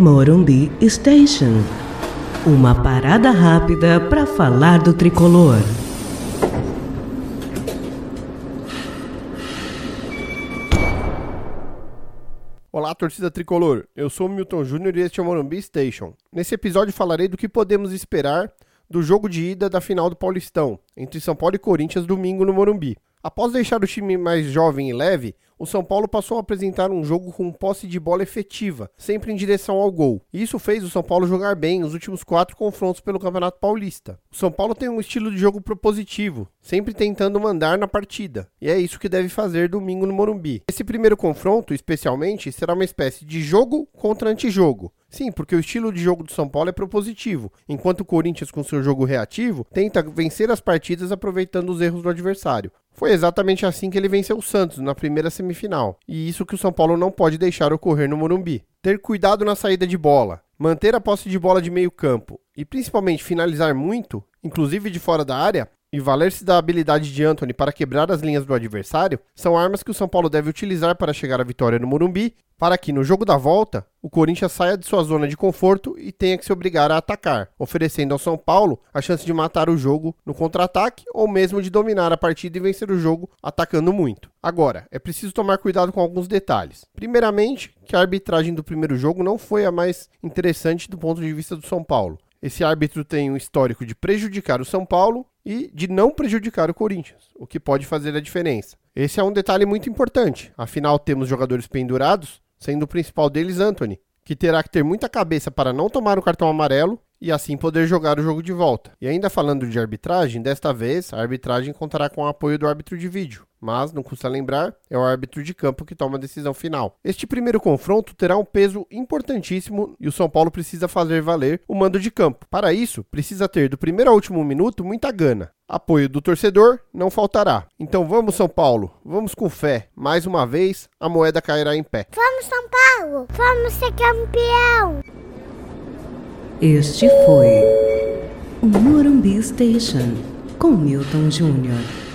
Morumbi Station. Uma parada rápida para falar do tricolor. Olá, torcida tricolor. Eu sou Milton Júnior e este é o Morumbi Station. Nesse episódio falarei do que podemos esperar do jogo de ida da final do Paulistão, entre São Paulo e Corinthians, domingo no Morumbi. Após deixar o time mais jovem e leve, o São Paulo passou a apresentar um jogo com posse de bola efetiva, sempre em direção ao gol. E isso fez o São Paulo jogar bem nos últimos quatro confrontos pelo Campeonato Paulista. O São Paulo tem um estilo de jogo propositivo, sempre tentando mandar na partida, e é isso que deve fazer domingo no Morumbi. Esse primeiro confronto, especialmente, será uma espécie de jogo contra antijogo. Sim, porque o estilo de jogo do São Paulo é propositivo, enquanto o Corinthians, com seu jogo reativo, tenta vencer as partidas aproveitando os erros do adversário. Foi exatamente assim que ele venceu o Santos na primeira semifinal, e isso que o São Paulo não pode deixar ocorrer no Morumbi. Ter cuidado na saída de bola, manter a posse de bola de meio campo e principalmente finalizar muito, inclusive de fora da área, e valer-se da habilidade de Anthony para quebrar as linhas do adversário são armas que o São Paulo deve utilizar para chegar à vitória no Morumbi, para que no jogo da volta o Corinthians saia de sua zona de conforto e tenha que se obrigar a atacar, oferecendo ao São Paulo a chance de matar o jogo no contra-ataque ou mesmo de dominar a partida e vencer o jogo atacando muito. Agora, é preciso tomar cuidado com alguns detalhes. Primeiramente, que a arbitragem do primeiro jogo não foi a mais interessante do ponto de vista do São Paulo. Esse árbitro tem um histórico de prejudicar o São Paulo e de não prejudicar o Corinthians, o que pode fazer a diferença. Esse é um detalhe muito importante, afinal temos jogadores pendurados, sendo o principal deles Anthony, que terá que ter muita cabeça para não tomar o cartão amarelo e assim poder jogar o jogo de volta. E ainda falando de arbitragem, desta vez a arbitragem contará com o apoio do árbitro de vídeo, mas não custa lembrar, é o árbitro de campo que toma a decisão final. Este primeiro confronto terá um peso importantíssimo e o São Paulo precisa fazer valer o mando de campo. Para isso, precisa ter do primeiro ao último minuto muita gana. Apoio do torcedor não faltará. Então vamos, São Paulo, vamos com fé. Mais uma vez, a moeda cairá em pé. Vamos, São Paulo! Vamos ser campeão! Este foi o Morumbi Station com Milton Júnior.